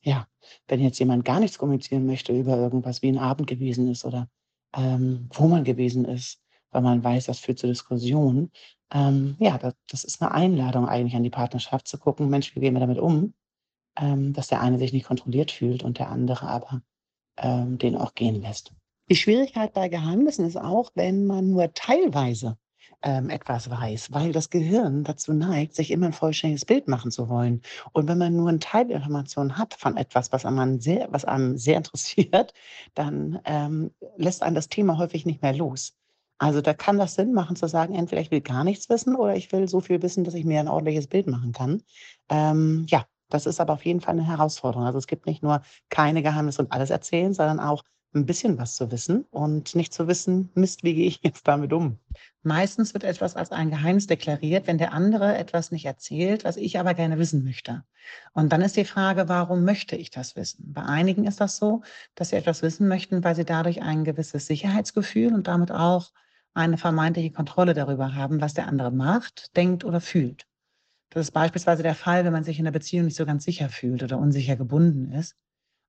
ja, wenn jetzt jemand gar nichts kommunizieren möchte über irgendwas, wie ein Abend gewesen ist oder ähm, wo man gewesen ist, weil man weiß, das führt zu Diskussionen. Ähm, ja, das, das, ist eine Einladung eigentlich an die Partnerschaft zu gucken, Mensch, wie gehen wir damit um, ähm, dass der eine sich nicht kontrolliert fühlt und der andere aber ähm, den auch gehen lässt. Die Schwierigkeit bei Geheimnissen ist auch, wenn man nur teilweise ähm, etwas weiß, weil das Gehirn dazu neigt, sich immer ein vollständiges Bild machen zu wollen. Und wenn man nur eine Teilinformation hat von etwas, was einem sehr, was einem sehr interessiert, dann ähm, lässt einem das Thema häufig nicht mehr los. Also da kann das Sinn machen zu sagen, entweder ich will gar nichts wissen oder ich will so viel wissen, dass ich mir ein ordentliches Bild machen kann. Ähm, ja, das ist aber auf jeden Fall eine Herausforderung. Also es gibt nicht nur keine Geheimnisse und alles erzählen, sondern auch ein bisschen was zu wissen und nicht zu wissen, Mist, wie gehe ich jetzt damit um? Meistens wird etwas als ein Geheimnis deklariert, wenn der andere etwas nicht erzählt, was ich aber gerne wissen möchte. Und dann ist die Frage, warum möchte ich das wissen? Bei einigen ist das so, dass sie etwas wissen möchten, weil sie dadurch ein gewisses Sicherheitsgefühl und damit auch eine vermeintliche Kontrolle darüber haben, was der andere macht, denkt oder fühlt. Das ist beispielsweise der Fall, wenn man sich in der Beziehung nicht so ganz sicher fühlt oder unsicher gebunden ist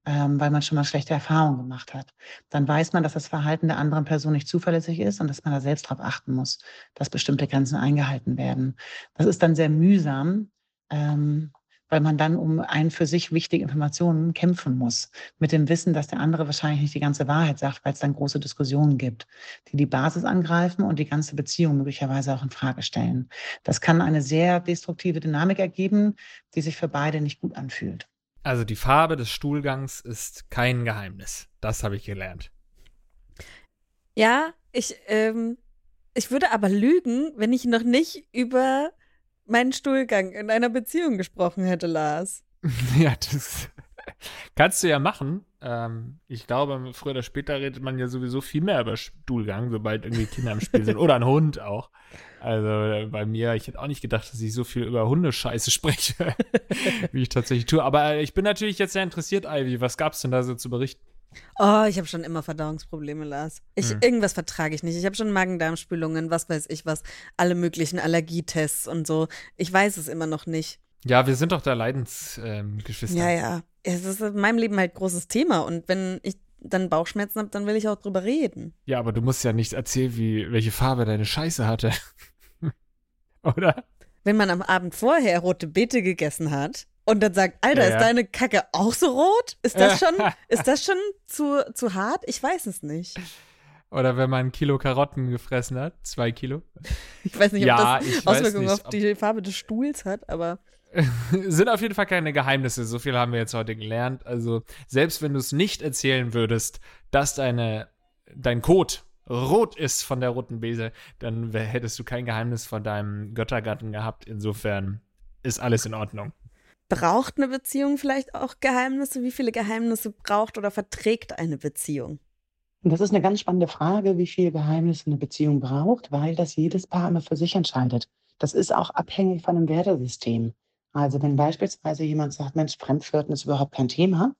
ähm, weil man schon mal schlechte Erfahrungen gemacht hat. Dann weiß man, dass das Verhalten der anderen Person nicht zuverlässig ist und dass man da selbst darauf achten muss, dass bestimmte Grenzen eingehalten werden. Das ist dann sehr mühsam, ähm, weil man dann um ein für sich wichtige Informationen kämpfen muss. Mit dem Wissen, dass der andere wahrscheinlich nicht die ganze Wahrheit sagt, weil es dann große Diskussionen gibt, die die Basis angreifen und die ganze Beziehung möglicherweise auch in Frage stellen. Das kann eine sehr destruktive Dynamik ergeben, die sich für beide nicht gut anfühlt. Also die Farbe des Stuhlgangs ist kein Geheimnis. Das habe ich gelernt. Ja, ich, ähm, ich würde aber lügen, wenn ich noch nicht über meinen Stuhlgang in einer Beziehung gesprochen hätte, Lars. ja, das kannst du ja machen. Ähm, ich glaube, früher oder später redet man ja sowieso viel mehr über Stuhlgang, sobald irgendwie Kinder im Spiel sind. Oder ein Hund auch. Also äh, bei mir, ich hätte auch nicht gedacht, dass ich so viel über Hundescheiße spreche, wie ich tatsächlich tue. Aber äh, ich bin natürlich jetzt sehr interessiert, Ivy. Was gab es denn da so zu berichten? Oh, ich habe schon immer Verdauungsprobleme, Lars. Ich, hm. Irgendwas vertrage ich nicht. Ich habe schon Magen-Darm-Spülungen, was weiß ich was, alle möglichen Allergietests und so. Ich weiß es immer noch nicht. Ja, wir sind doch da Leidensgeschwister. Ähm, ja, ja. Es ist in meinem Leben halt großes Thema. Und wenn ich dann Bauchschmerzen habe, dann will ich auch drüber reden. Ja, aber du musst ja nicht erzählen, wie, welche Farbe deine Scheiße hatte. Oder? Wenn man am Abend vorher rote Beete gegessen hat und dann sagt, Alter, ja, ja. ist deine Kacke auch so rot? Ist das schon, ist das schon zu, zu hart? Ich weiß es nicht. Oder wenn man ein Kilo Karotten gefressen hat, zwei Kilo. Ich weiß nicht, ob ja, das Auswirkungen nicht, auf die Farbe des Stuhls hat, aber. sind auf jeden Fall keine Geheimnisse. So viel haben wir jetzt heute gelernt. Also, selbst wenn du es nicht erzählen würdest, dass deine, dein Code rot ist von der roten Bese, dann hättest du kein Geheimnis von deinem Göttergatten gehabt. Insofern ist alles in Ordnung. Braucht eine Beziehung vielleicht auch Geheimnisse? Wie viele Geheimnisse braucht oder verträgt eine Beziehung? Das ist eine ganz spannende Frage, wie viele Geheimnisse eine Beziehung braucht, weil das jedes Paar immer für sich entscheidet. Das ist auch abhängig von dem Wertesystem. Also wenn beispielsweise jemand sagt, Mensch, Fremdflirten ist überhaupt kein Thema,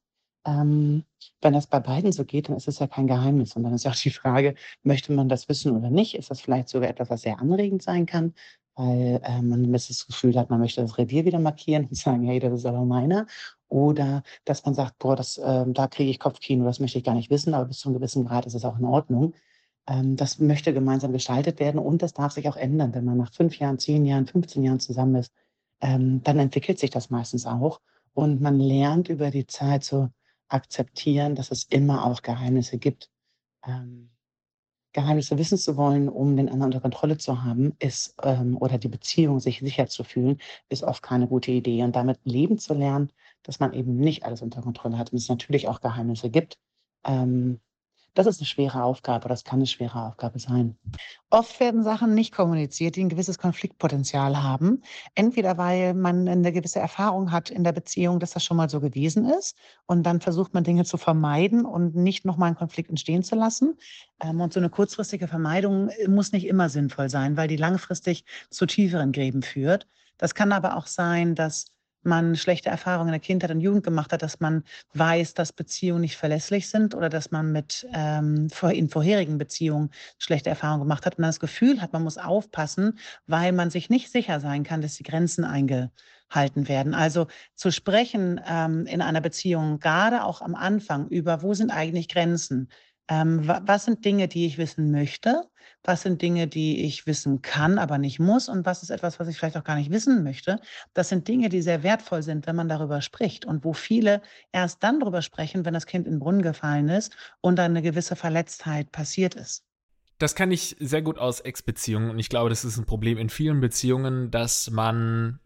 ähm, wenn das bei beiden so geht, dann ist es ja kein Geheimnis. Und dann ist auch die Frage, möchte man das wissen oder nicht? Ist das vielleicht sogar etwas, was sehr anregend sein kann, weil äh, man das Gefühl hat, man möchte das Revier wieder markieren und sagen, hey, das ist aber meiner. Oder dass man sagt, boah, das, äh, da kriege ich Kopfkino, das möchte ich gar nicht wissen, aber bis zu einem gewissen Grad ist es auch in Ordnung. Ähm, das möchte gemeinsam gestaltet werden und das darf sich auch ändern, wenn man nach fünf Jahren, zehn Jahren, 15 Jahren zusammen ist. Ähm, dann entwickelt sich das meistens auch und man lernt über die Zeit so akzeptieren, dass es immer auch Geheimnisse gibt. Ähm, Geheimnisse wissen zu wollen, um den anderen unter Kontrolle zu haben, ist ähm, oder die Beziehung sich sicher zu fühlen, ist oft keine gute Idee. Und damit leben zu lernen, dass man eben nicht alles unter Kontrolle hat und es natürlich auch Geheimnisse gibt, ähm, das ist eine schwere Aufgabe, das kann eine schwere Aufgabe sein. Oft werden Sachen nicht kommuniziert, die ein gewisses Konfliktpotenzial haben. Entweder weil man eine gewisse Erfahrung hat in der Beziehung, dass das schon mal so gewesen ist und dann versucht man Dinge zu vermeiden und nicht nochmal einen Konflikt entstehen zu lassen. Ähm, und so eine kurzfristige Vermeidung äh, muss nicht immer sinnvoll sein, weil die langfristig zu tieferen Gräben führt. Das kann aber auch sein, dass man schlechte Erfahrungen in der Kindheit und Jugend gemacht hat, dass man weiß, dass Beziehungen nicht verlässlich sind oder dass man mit ähm, in vorherigen Beziehungen schlechte Erfahrungen gemacht hat und dann das Gefühl hat, man muss aufpassen, weil man sich nicht sicher sein kann, dass die Grenzen eingehalten werden. Also zu sprechen ähm, in einer Beziehung, gerade auch am Anfang, über wo sind eigentlich Grenzen, ähm, was sind Dinge, die ich wissen möchte? Was sind Dinge, die ich wissen kann, aber nicht muss? Und was ist etwas, was ich vielleicht auch gar nicht wissen möchte? Das sind Dinge, die sehr wertvoll sind, wenn man darüber spricht und wo viele erst dann darüber sprechen, wenn das Kind in den Brunnen gefallen ist und dann eine gewisse Verletztheit passiert ist. Das kann ich sehr gut aus Ex-Beziehungen und ich glaube, das ist ein Problem in vielen Beziehungen, dass man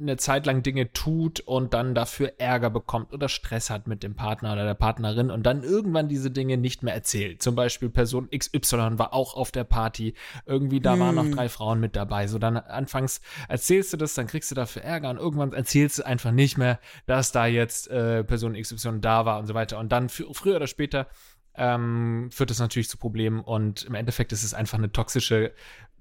eine Zeit lang Dinge tut und dann dafür Ärger bekommt oder Stress hat mit dem Partner oder der Partnerin und dann irgendwann diese Dinge nicht mehr erzählt. Zum Beispiel Person XY war auch auf der Party, irgendwie da hm. waren noch hm. drei Frauen mit dabei. So dann anfangs erzählst du das, dann kriegst du dafür Ärger und irgendwann erzählst du einfach nicht mehr, dass da jetzt äh, Person XY da war und so weiter. Und dann früher oder später ähm, führt das natürlich zu Problemen und im Endeffekt ist es einfach eine toxische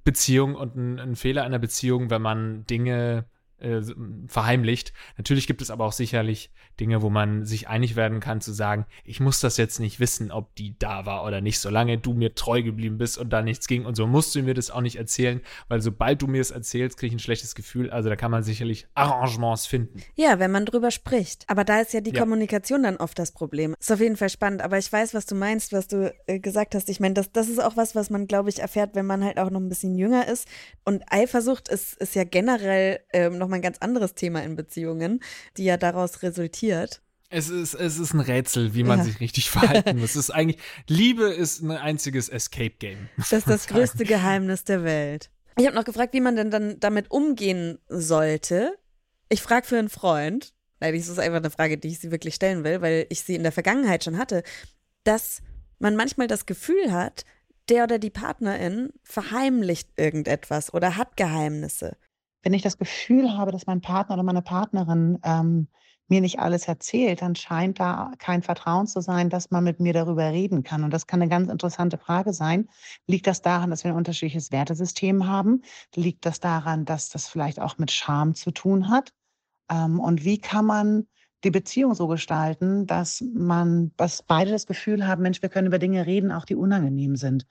Beziehung und ein, ein Fehler einer Beziehung, wenn man Dinge äh, verheimlicht. Natürlich gibt es aber auch sicherlich Dinge, wo man sich einig werden kann zu sagen, ich muss das jetzt nicht wissen, ob die da war oder nicht, solange du mir treu geblieben bist und da nichts ging und so musst du mir das auch nicht erzählen, weil sobald du mir es erzählst, kriege ich ein schlechtes Gefühl. Also da kann man sicherlich Arrangements finden. Ja, wenn man drüber spricht. Aber da ist ja die ja. Kommunikation dann oft das Problem. Ist auf jeden Fall spannend, aber ich weiß, was du meinst, was du äh, gesagt hast. Ich meine, das, das ist auch was, was man, glaube ich, erfährt, wenn man halt auch noch ein bisschen jünger ist. Und Eifersucht ist, ist ja generell ähm, noch nochmal ein ganz anderes Thema in Beziehungen, die ja daraus resultiert. Es ist, es ist ein Rätsel, wie man ja. sich richtig verhalten muss. Es ist eigentlich, Liebe ist ein einziges Escape-Game. Das ist das größte Geheimnis der Welt. Ich habe noch gefragt, wie man denn dann damit umgehen sollte. Ich frage für einen Freund, nein, das ist einfach eine Frage, die ich sie wirklich stellen will, weil ich sie in der Vergangenheit schon hatte, dass man manchmal das Gefühl hat, der oder die Partnerin verheimlicht irgendetwas oder hat Geheimnisse wenn ich das Gefühl habe, dass mein Partner oder meine Partnerin ähm, mir nicht alles erzählt, dann scheint da kein Vertrauen zu sein, dass man mit mir darüber reden kann. Und das kann eine ganz interessante Frage sein. Liegt das daran, dass wir ein unterschiedliches Wertesystem haben? Liegt das daran, dass das vielleicht auch mit Scham zu tun hat? Ähm, und wie kann man die Beziehung so gestalten, dass man, dass beide das Gefühl haben, Mensch, wir können über Dinge reden, auch die unangenehm sind.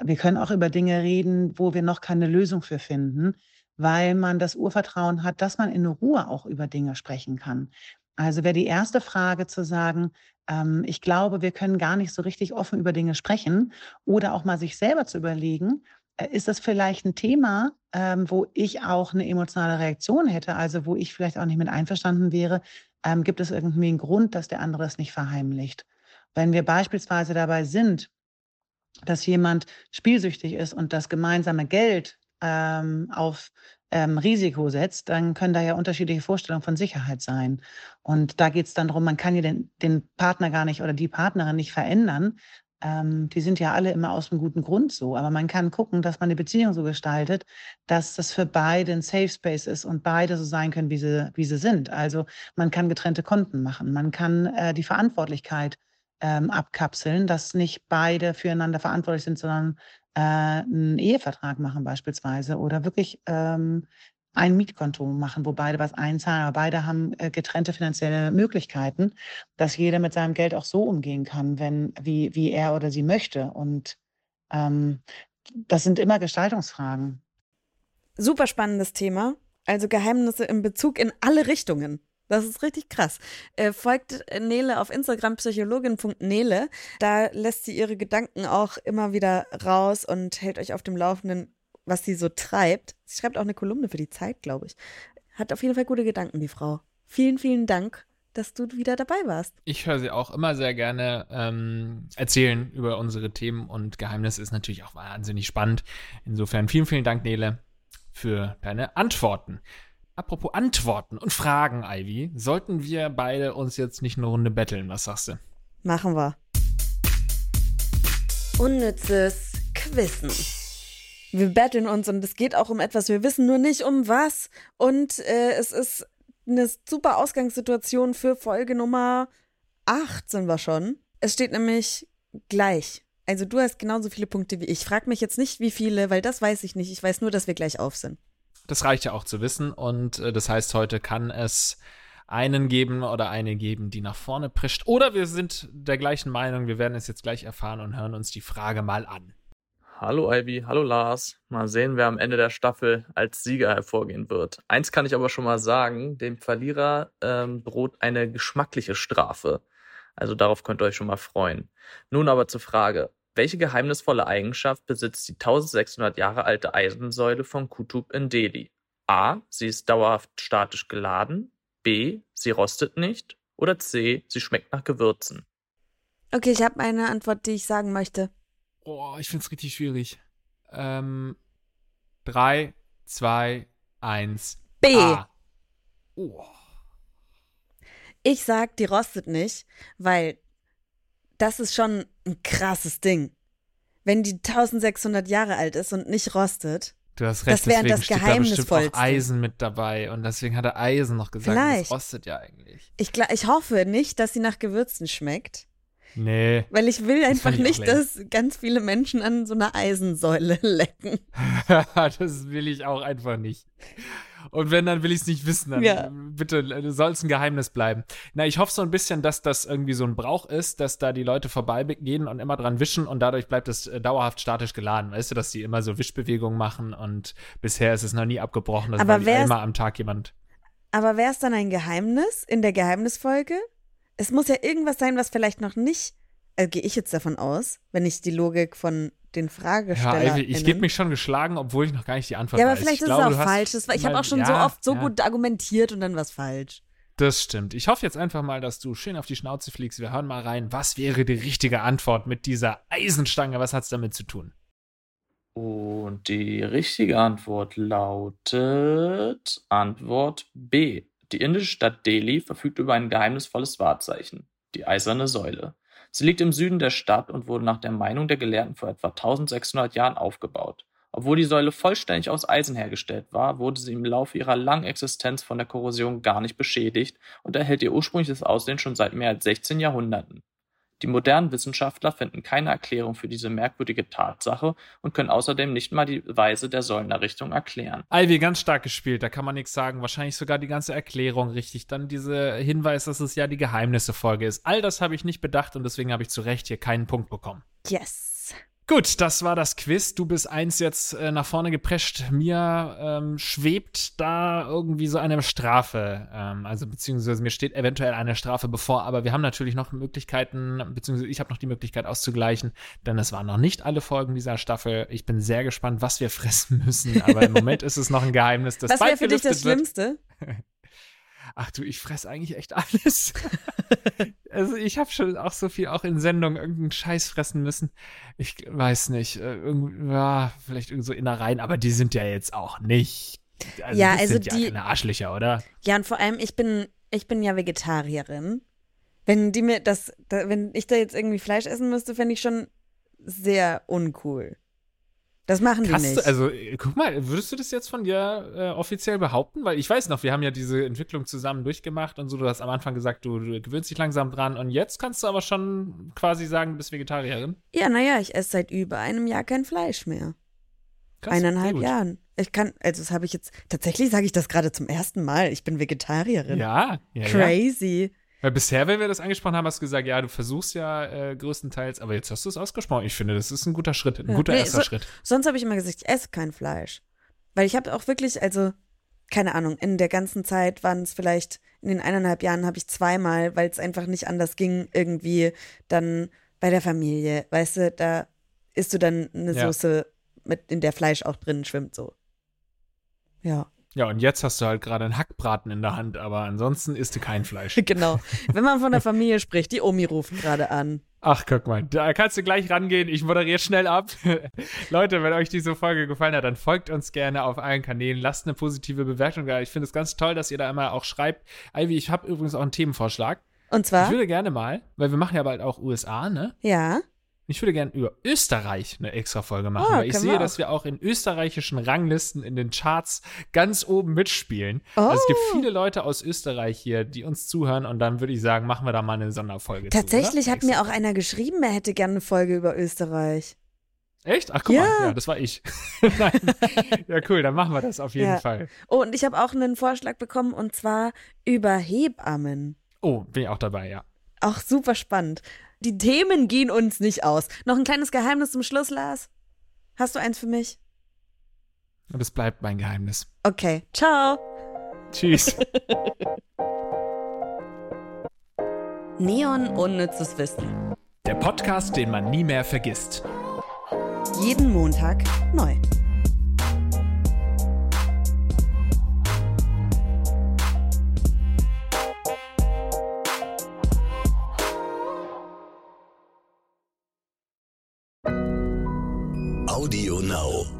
Wir können auch über Dinge reden, wo wir noch keine Lösung für finden weil man das Urvertrauen hat, dass man in Ruhe auch über Dinge sprechen kann. Also wäre die erste Frage zu sagen, ähm, ich glaube, wir können gar nicht so richtig offen über Dinge sprechen oder auch mal sich selber zu überlegen, äh, ist das vielleicht ein Thema, ähm, wo ich auch eine emotionale Reaktion hätte, also wo ich vielleicht auch nicht mit einverstanden wäre, ähm, gibt es irgendwie einen Grund, dass der andere es nicht verheimlicht. Wenn wir beispielsweise dabei sind, dass jemand spielsüchtig ist und das gemeinsame Geld ähm, auf ähm, Risiko setzt, dann können da ja unterschiedliche Vorstellungen von Sicherheit sein. Und da geht es dann darum, man kann ja den, den Partner gar nicht oder die Partnerin nicht verändern. Ähm, die sind ja alle immer aus einem guten Grund so. Aber man kann gucken, dass man die Beziehung so gestaltet, dass das für beide ein Safe Space ist und beide so sein können, wie sie, wie sie sind. Also man kann getrennte Konten machen. Man kann äh, die Verantwortlichkeit ähm, abkapseln, dass nicht beide füreinander verantwortlich sind, sondern äh, einen Ehevertrag machen beispielsweise oder wirklich ähm, ein Mietkonto machen, wo beide was einzahlen, aber beide haben äh, getrennte finanzielle Möglichkeiten, dass jeder mit seinem Geld auch so umgehen kann, wenn, wie, wie er oder sie möchte. Und ähm, das sind immer Gestaltungsfragen. Super spannendes Thema. Also Geheimnisse in Bezug in alle Richtungen. Das ist richtig krass. Äh, folgt Nele auf Instagram psychologin.nele. Da lässt sie ihre Gedanken auch immer wieder raus und hält euch auf dem Laufenden, was sie so treibt. Sie schreibt auch eine Kolumne für die Zeit, glaube ich. Hat auf jeden Fall gute Gedanken, die Frau. Vielen, vielen Dank, dass du wieder dabei warst. Ich höre sie auch immer sehr gerne ähm, erzählen über unsere Themen und Geheimnisse ist natürlich auch wahnsinnig spannend. Insofern vielen, vielen Dank, Nele, für deine Antworten. Apropos Antworten und Fragen, Ivy, sollten wir beide uns jetzt nicht eine Runde betteln? Was sagst du? Machen wir. Unnützes Quissen. Wir betteln uns und es geht auch um etwas. Wir wissen nur nicht um was. Und äh, es ist eine super Ausgangssituation für Folge Nummer 8 sind wir schon. Es steht nämlich gleich. Also du hast genauso viele Punkte wie ich. Frag mich jetzt nicht, wie viele, weil das weiß ich nicht. Ich weiß nur, dass wir gleich auf sind. Das reicht ja auch zu wissen. Und äh, das heißt, heute kann es einen geben oder eine geben, die nach vorne prischt. Oder wir sind der gleichen Meinung. Wir werden es jetzt gleich erfahren und hören uns die Frage mal an. Hallo Ivy, hallo Lars. Mal sehen, wer am Ende der Staffel als Sieger hervorgehen wird. Eins kann ich aber schon mal sagen, dem Verlierer ähm, droht eine geschmackliche Strafe. Also darauf könnt ihr euch schon mal freuen. Nun aber zur Frage. Welche geheimnisvolle Eigenschaft besitzt die 1600 Jahre alte Eisensäule von Kutub in Delhi? A. Sie ist dauerhaft statisch geladen. B. Sie rostet nicht. Oder C. Sie schmeckt nach Gewürzen. Okay, ich habe eine Antwort, die ich sagen möchte. Oh, ich finde es richtig schwierig. Ähm, drei, zwei, eins. B. A. Oh. Ich sag, die rostet nicht, weil das ist schon ein krasses Ding. Wenn die 1600 Jahre alt ist und nicht rostet. Du hast recht, das wäre deswegen das steht da bestimmt auch Eisen mit dabei und deswegen hat er Eisen noch gesagt. Vielleicht. Das rostet ja eigentlich. Ich, ich hoffe nicht, dass sie nach Gewürzen schmeckt, Nee. weil ich will einfach ich nicht, dass ganz viele Menschen an so einer Eisensäule lecken. das will ich auch einfach nicht. Und wenn, dann will ich es nicht wissen. Dann Ja. bitte soll es ein Geheimnis bleiben. Na, ich hoffe so ein bisschen, dass das irgendwie so ein Brauch ist, dass da die Leute vorbeigehen und immer dran wischen und dadurch bleibt es äh, dauerhaft statisch geladen. Weißt du, dass die immer so Wischbewegungen machen und bisher ist es noch nie abgebrochen. Aber ist- einmal am Tag jemand. Aber wäre es dann ein Geheimnis in der Geheimnisfolge? Es muss ja irgendwas sein, was vielleicht noch nicht, äh, gehe ich jetzt davon aus, wenn ich die Logik von den Ja, Fragestellern. Ivy, ich gebe mich schon geschlagen, obwohl ich noch gar nicht die Antwort Ja, aber weiß. vielleicht ich ist glaube, es auch falsch. Das war, ich habe auch schon so ja, oft so ja. gut argumentiert und dann was falsch. Das stimmt. Ich hoffe jetzt einfach mal, dass du schön auf die Schnauze fliegst. Wir hören mal rein. Was wäre die richtige Antwort mit dieser Eisenstange? Was hat's damit zu tun? Und die richtige Antwort lautet Antwort B. Die indische Stadt Delhi verfügt über ein geheimnisvolles Wahrzeichen, die eiserne Säule. Sie liegt im Süden der Stadt und wurde nach der Meinung der Gelehrten vor etwa 1600 Jahren aufgebaut. Obwohl die Säule vollständig aus Eisen hergestellt war, wurde sie im Laufe ihrer langen Existenz von der Korrosion gar nicht beschädigt und erhält ihr ursprüngliches Aussehen schon seit mehr als 16 Jahrhunderten. Die modernen Wissenschaftler finden keine Erklärung für diese merkwürdige Tatsache und können außerdem nicht mal die Weise der Säulenerrichtung erklären. Ivy, ganz stark gespielt. Da kann man nichts sagen. Wahrscheinlich sogar die ganze Erklärung richtig. Dann dieser Hinweis, dass es ja die Geheimnisse-Folge ist. All das habe ich nicht bedacht und deswegen habe ich zu Recht hier keinen Punkt bekommen. Yes. Gut, das war das Quiz. Du bist eins jetzt äh, nach vorne geprescht. Mir ähm, schwebt da irgendwie so eine Strafe. Ähm, also beziehungsweise mir steht eventuell eine Strafe bevor, aber wir haben natürlich noch Möglichkeiten, beziehungsweise ich habe noch die Möglichkeit auszugleichen, denn es waren noch nicht alle Folgen dieser Staffel. Ich bin sehr gespannt, was wir fressen müssen, aber im Moment ist es noch ein Geheimnis, das Was wäre für dich das wird. Schlimmste? Ach du, ich fress eigentlich echt alles. also ich habe schon auch so viel auch in Sendungen irgendeinen Scheiß fressen müssen. Ich weiß nicht, äh, irgend, ja, vielleicht irgend so Innereien, aber die sind ja jetzt auch nicht. Also Ja, das also sind ja die- keine Arschlöcher, oder? Ja, und vor allem, ich bin, ich bin ja Vegetarierin. Wenn die mir das, da, wenn ich da jetzt irgendwie Fleisch essen müsste, fände ich schon sehr uncool. Das machen die Krass, nicht. also äh, guck mal, würdest du das jetzt von dir äh, offiziell behaupten? Weil ich weiß noch, wir haben ja diese Entwicklung zusammen durchgemacht und so. Du hast am Anfang gesagt, du, du gewöhnst dich langsam dran und jetzt kannst du aber schon quasi sagen, du bist Vegetarierin. ja, naja, ich esse seit über einem Jahr kein Fleisch mehr. Krass, Eineinhalb. Jahren. Ich kann, also das habe ich jetzt, tatsächlich sage ich das gerade zum ersten Mal. Ich bin Vegetarierin. Ja, ja, ja. Weil bisher, wenn wir das angesprochen haben, hast du gesagt, ja, du versuchst ja äh, größtenteils, aber jetzt hast du es ausgesprochen. Ich finde, das ist ein guter Schritt, ein Ja. guter Nee, erster so- Schritt. Sonst habe ich immer gesagt, ich esse kein Fleisch. Weil ich habe auch wirklich, also, keine Ahnung, in der ganzen Zeit waren es vielleicht, in den eineinhalb Jahren habe ich zweimal, weil es einfach nicht anders ging, irgendwie dann bei der Familie, weißt du, da isst du dann eine Ja. Soße, mit, in der Fleisch auch drin schwimmt, so. Ja, Ja, und jetzt hast du halt gerade einen Hackbraten in der Hand, aber ansonsten isst du kein Fleisch. genau. Wenn man von der Familie spricht, die Omi ruft gerade an. Ach, guck mal, da kannst du gleich rangehen. Ich moderiere schnell ab. Leute, wenn euch diese Folge gefallen hat, dann folgt uns gerne auf allen Kanälen. Lasst eine positive Bewertung da. Ich finde es ganz toll, dass ihr da immer auch schreibt. Ivy, ich habe übrigens auch einen Themenvorschlag. Und Ich zwar, würde gerne mal, weil wir machen ja bald auch USA, ne? ja, Ich würde gerne über Österreich eine extra Folge machen, Ah, weil ich sehe, dass wir auch in österreichischen Ranglisten in den Charts ganz oben mitspielen. Oh. Also es gibt viele Leute aus Österreich hier, die uns zuhören und dann würde ich sagen, machen wir da mal eine Sonderfolge. tatsächlich zu, hat mir auch einer geschrieben, er hätte gerne eine Folge über Österreich. Echt? Ach, guck Ja. mal, ja, das war ich. Ja, cool, dann machen wir das auf jeden Ja. Fall. Oh, und ich habe auch einen Vorschlag bekommen und zwar über Hebammen. Oh, bin ich auch dabei, ja. Auch super spannend. Die Themen gehen uns nicht aus. Noch ein kleines Geheimnis zum Schluss, Lars? Hast du eins für mich? Und es bleibt mein Geheimnis. Okay, ciao. Tschüss. Neon Unnützes Wissen. Der Podcast, den man nie mehr vergisst. Jeden Montag neu. Now.